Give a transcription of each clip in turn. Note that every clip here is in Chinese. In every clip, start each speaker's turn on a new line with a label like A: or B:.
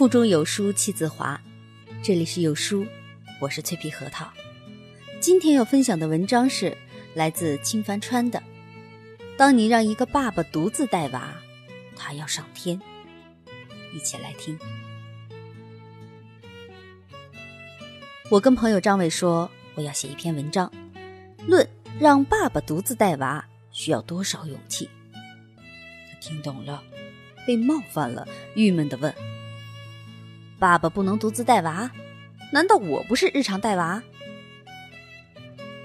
A: 腹中有书气自华，这里是有书，我是脆皮核桃。今天要分享的文章是来自青帆川的。当你让一个爸爸独自带娃，他要上天。一起来听。我跟朋友张伟说，我要写一篇文章，论让爸爸独自带娃需要多少勇气。他听懂了，被冒犯了，郁闷的问。爸爸不能独自带娃？难道我不是日常带娃？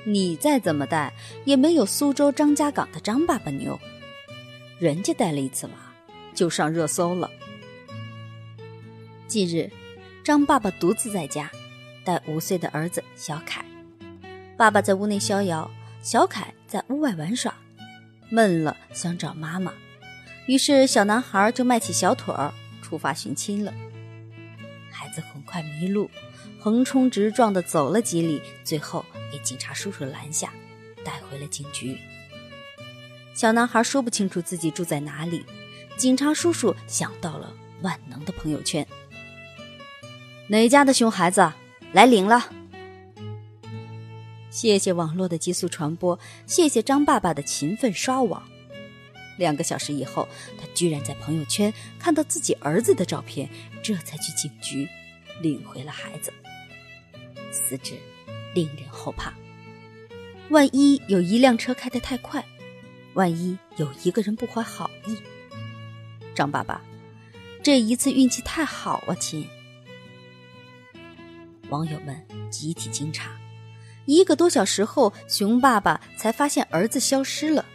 A: 你再怎么带，也没有苏州张家港的张爸爸牛。人家带了一次娃，就上热搜了。近日，张爸爸独自在家，带五岁的儿子小凯。爸爸在屋内逍遥，小凯在屋外玩耍，闷了想找妈妈，于是小男孩就迈起小腿儿出发寻亲了。孩子很快迷路，横冲直撞地走了几里，最后被警察叔叔拦下，带回了警局。小男孩说不清楚自己住在哪里，警察叔叔想到了万能的朋友圈：哪家的熊孩子来领了？谢谢网络的急速传播，谢谢张爸爸的勤奋刷网。两个小时以后，他居然在朋友圈看到自己儿子的照片，这才去警局领回了孩子。死之令人后怕，万一有一辆车开得太快，万一有一个人不怀好意。张爸爸，这一次运气太好啊，亲！网友们集体惊诧，一个多小时后，熊爸爸才发现儿子消失了。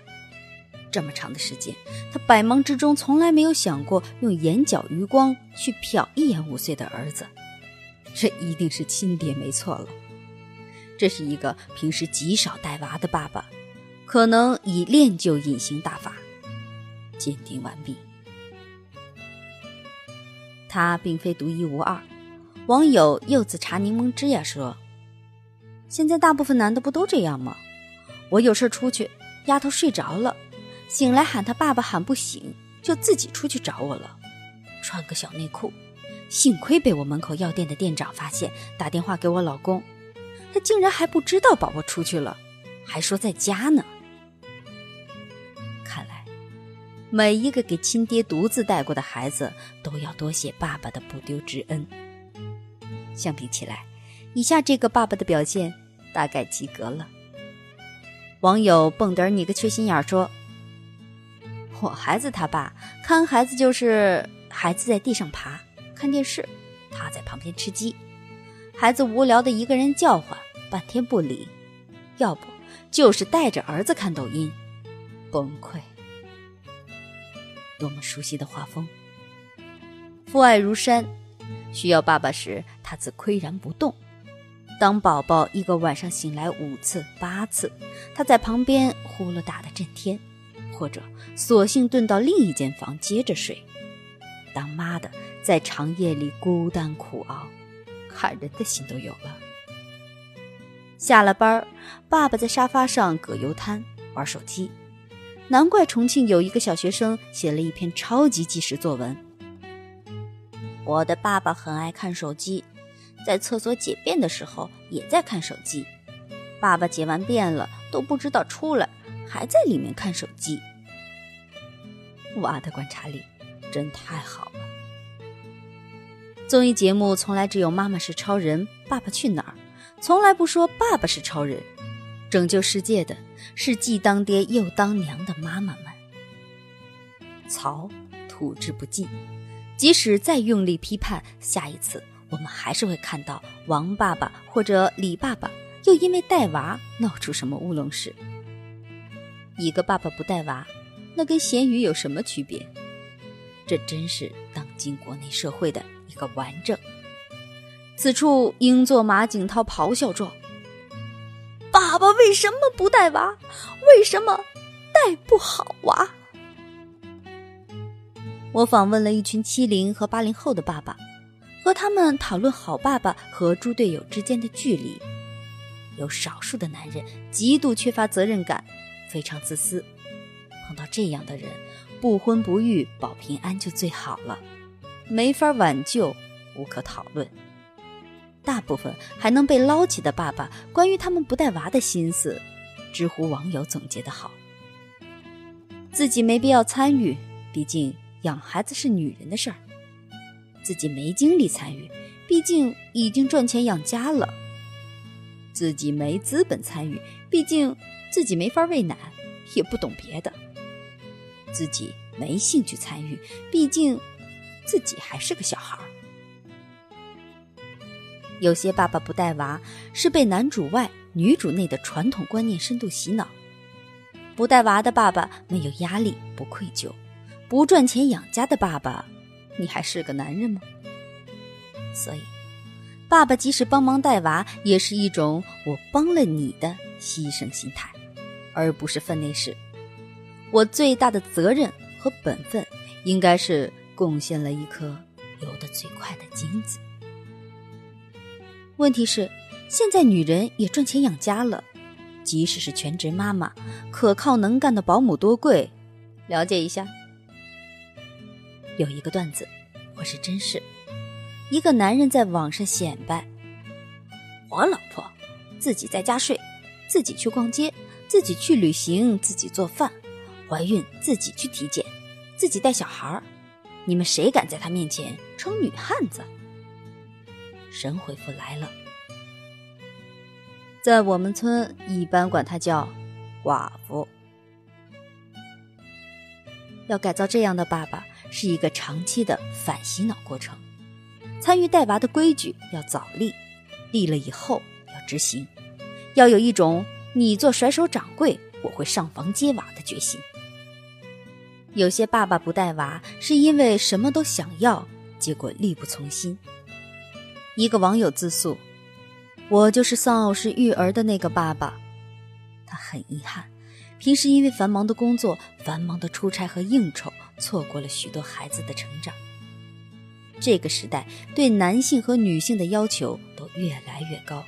A: 这么长的时间，他百忙之中从来没有想过用眼角余光去瞟一眼五岁的儿子，这一定是亲爹没错了。这是一个平时极少带娃的爸爸，可能已练就隐形大法。鉴定完毕，他并非独一无二。网友柚子茶柠檬汁呀说：“现在大部分男的不都这样吗？我有事出去，丫头睡着了。”醒来喊他爸爸喊不醒，就自己出去找我了，穿个小内裤。幸亏被我门口药店的店长发现，打电话给我老公，他竟然还不知道宝宝出去了，还说在家呢。看来，每一个给亲爹独自带过的孩子，都要多谢爸爸的不丢之恩。相比起来，以下这个爸爸的表现大概及格了。网友蹦嘚你个缺心眼说。我孩子他爸看孩子就是孩子在地上爬看电视，他在旁边吃鸡，孩子无聊的一个人叫唤半天不理，要不就是带着儿子看抖音，崩溃。多么熟悉的画风！父爱如山，需要爸爸时他自岿然不动。当宝宝一个晚上醒来五次八次，他在旁边呼噜打得震天。或者索性遁到另一间房接着睡，当妈的在长夜里孤单苦熬，看人的心都有了。下了班爸爸在沙发上葛优瘫玩手机，难怪重庆有一个小学生写了一篇超级纪实作文。我的爸爸很爱看手机，在厕所解便的时候也在看手机，爸爸解完便了都不知道出来，还在里面看手机。娃的观察力真太好了。综艺节目从来只有《妈妈是超人》《爸爸去哪儿》，从来不说爸爸是超人。拯救世界的是既当爹又当娘的妈妈们。槽吐之不尽，即使再用力批判，下一次我们还是会看到王爸爸或者李爸爸又因为带娃闹出什么乌龙事。一个爸爸不带娃。那跟咸鱼有什么区别？这真是当今国内社会的一个完整。此处应作马景涛咆哮状：“爸爸为什么不带娃？为什么带不好娃？”我访问了一群七零和八零后的爸爸，和他们讨论好爸爸和猪队友之间的距离。有少数的男人极度缺乏责任感，非常自私。碰到这样的人，不婚不育保平安就最好了。没法挽救，无可讨论。大部分还能被捞起的爸爸，关于他们不带娃的心思，知乎网友总结的好：自己没必要参与，毕竟养孩子是女人的事儿；自己没精力参与，毕竟已经赚钱养家了；自己没资本参与，毕竟自己没法喂奶，也不懂别的；自己没兴趣参与，毕竟自己还是个小孩儿。有些爸爸不带娃，是被男主外女主内的传统观念深度洗脑。不带娃的爸爸没有压力，不愧疚；不赚钱养家的爸爸，你还是个男人吗？所以，爸爸即使帮忙带娃，也是一种我帮了你的牺牲心态，而不是分内事。我最大的责任和本分，应该是贡献了一颗游得最快的精子。问题是，现在女人也赚钱养家了，即使是全职妈妈，可靠能干的保姆多贵？了解一下。有一个段子，我是真是。一个男人在网上显摆：“我老婆自己在家睡，自己去逛街，自己去旅行，自己做饭，怀孕自己去体检，自己带小孩儿。你们谁敢在她面前称女汉子？”神回复来了，在我们村一般管她叫寡妇。要改造这样的爸爸，是一个长期的反洗脑过程。参与带娃的规矩要早立，立了以后要执行，要有一种你做甩手掌柜，我会上房揭瓦的决心。有些爸爸不带娃，是因为什么都想要，结果力不从心。一个网友自诉：“我就是丧偶式育儿的那个爸爸。”他很遗憾，平时因为繁忙的工作、繁忙的出差和应酬，错过了许多孩子的成长。这个时代对男性和女性的要求都越来越高，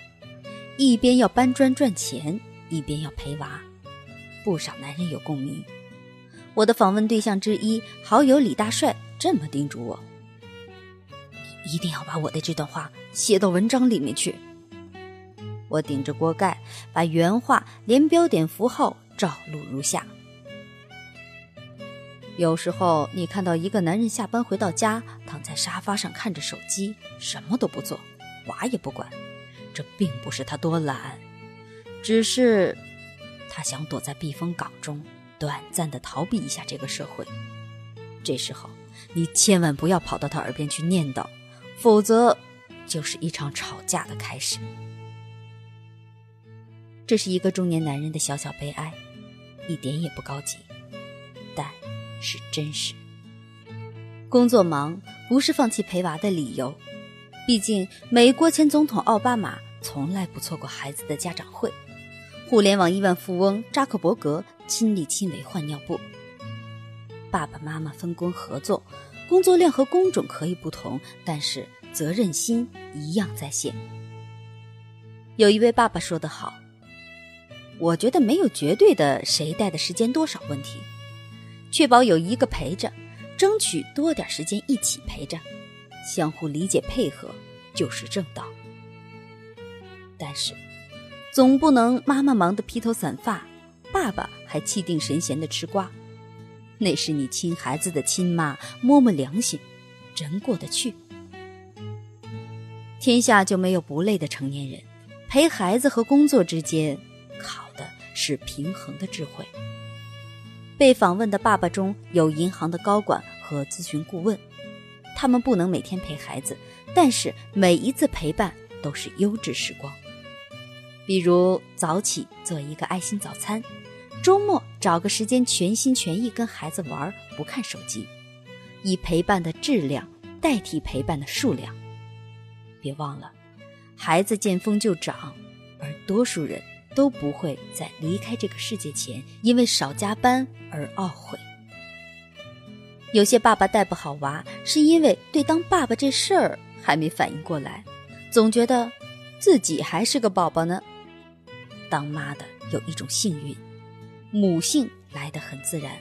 A: 一边要搬砖赚钱，一边要陪娃，不少男人有共鸣。我的访问对象之一好友李大帅这么叮嘱我。一定要把我的这段话写到文章里面去。我顶着锅盖，把原话连标点符号照录如下：有时候，你看到一个男人下班回到家，躺在沙发上看着手机，什么都不做，娃也不管，这并不是他多懒，只是他想躲在避风港中，短暂的逃避一下这个社会。这时候，你千万不要跑到他耳边去念叨。否则，就是一场吵架的开始。这是一个中年男人的小小悲哀，一点也不高级，但是真实。工作忙不是放弃陪娃的理由，毕竟美国前总统奥巴马从来不错过孩子的家长会，互联网亿万富翁扎克伯格亲力亲为换尿布。爸爸妈妈分工合作。工作量和工种可以不同，但是责任心一样在线。有一位爸爸说得好：“我觉得没有绝对的谁带的时间多少问题，确保有一个陪着，争取多点时间一起陪着，相互理解配合就是正道。但是，总不能妈妈忙得披头散发，爸爸还气定神闲的吃瓜。”那是你亲孩子的亲妈，摸摸良心，真过得去。天下就没有不累的成年人，陪孩子和工作之间，考的是平衡的智慧。被访问的爸爸中有银行的高管和咨询顾问，他们不能每天陪孩子，但是每一次陪伴都是优质时光。比如早起做一个爱心早餐。周末找个时间全心全意跟孩子玩，不看手机，以陪伴的质量代替陪伴的数量。别忘了，孩子见风就长，而多数人都不会在离开这个世界前因为少加班而懊悔。有些爸爸带不好娃，是因为对当爸爸这事儿还没反应过来，总觉得自己还是个宝宝呢。当妈的有一种幸运。母性来得很自然，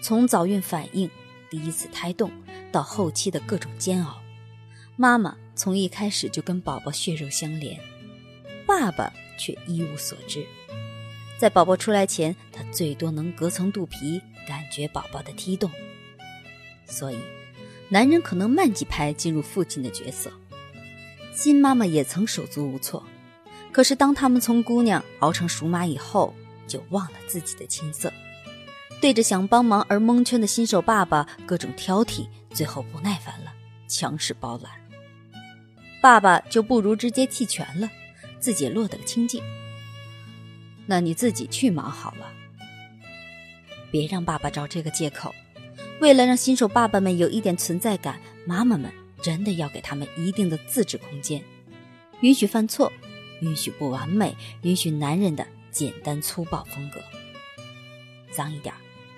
A: 从早孕反应、第一次胎动到后期的各种煎熬，妈妈从一开始就跟宝宝血肉相连，爸爸却一无所知。在宝宝出来前，他最多能隔层肚皮感觉宝宝的踢动。所以，男人可能慢几拍进入父亲的角色。新妈妈也曾手足无措，可是当他们从姑娘熬成熟妈以后，就忘了自己的青涩，对着想帮忙而蒙圈的新手爸爸各种挑剔，最后不耐烦了，强势包揽。爸爸就不如直接弃权了，自己落得个清净。那你自己去忙好了，别让爸爸找这个借口。为了让新手爸爸们有一点存在感，妈妈们真的要给他们一定的自治空间，允许犯错，允许不完美，允许男人的简单粗暴风格。脏一点，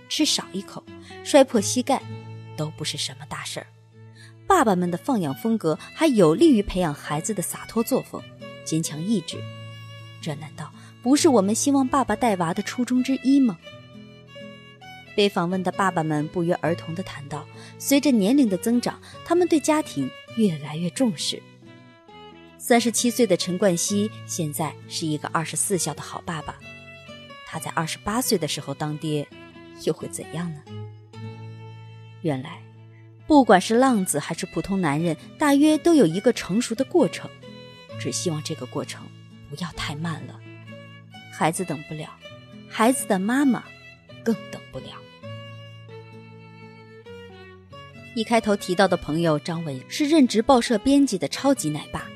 A: 吃少一口，摔破膝盖，都不是什么大事儿。爸爸们的放养风格还有利于培养孩子的洒脱作风、坚强意志。这难道？不是我们希望爸爸带娃的初衷之一吗？被访问的爸爸们不约而同地谈到，随着年龄的增长，他们对家庭越来越重视。三十七岁的陈冠希现在是一个二十四孝的好爸爸，他在二十八岁的时候当爹，又会怎样呢？原来，不管是浪子还是普通男人，大约都有一个成熟的过程，只希望这个过程不要太慢了。孩子等不了，孩子的妈妈更等不了。一开头提到的朋友张伟是任职报社编辑的超级奶爸，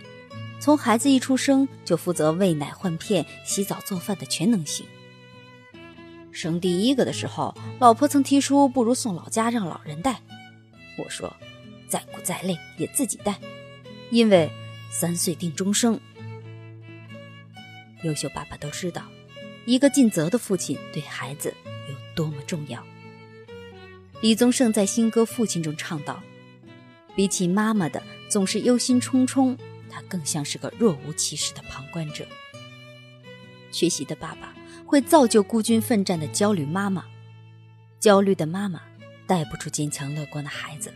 A: 从孩子一出生就负责喂奶、换片、洗澡、做饭的全能型。生第一个的时候，老婆曾提出不如送老家让老人带，我说再苦再累也自己带，因为三岁定终生。优秀爸爸都知道，一个尽责的父亲对孩子有多么重要。李宗盛在新歌《父亲》中唱道：“比起妈妈的总是忧心忡忡，他更像是个若无其事的旁观者。”缺席的爸爸会造就孤军奋战的焦虑妈妈，焦虑的妈妈带不出坚强乐观的孩子，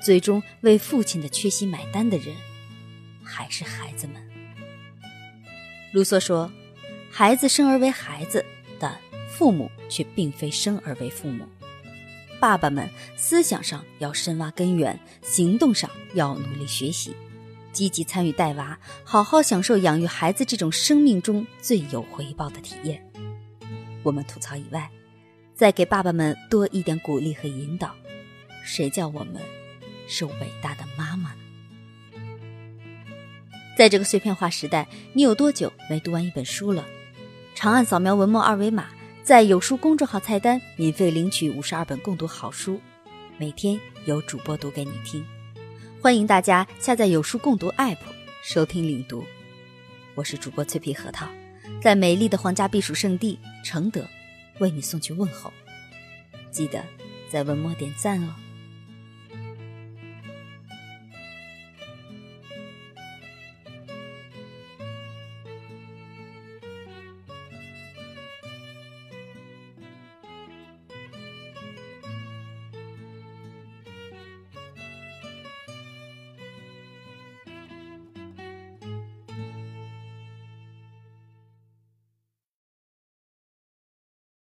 A: 最终为父亲的缺席买单的人，还是孩子们。卢梭说：“孩子生而为孩子，但父母却并非生而为父母。爸爸们思想上要深挖根源，行动上要努力学习，积极参与带娃，好好享受养育孩子这种生命中最有回报的体验。我们吐槽以外，再给爸爸们多一点鼓励和引导，谁叫我们是伟大的妈妈呢？”在这个碎片化时代，你有多久没读完一本书了？长按扫描文末二维码，在有书公众号菜单免费领取五十二本共读好书，每天有主播读给你听。欢迎大家下载有书共读 APP 收听领读。我是主播脆皮核桃，在美丽的皇家避暑胜地承德为你送去问候。记得在文末点赞哦。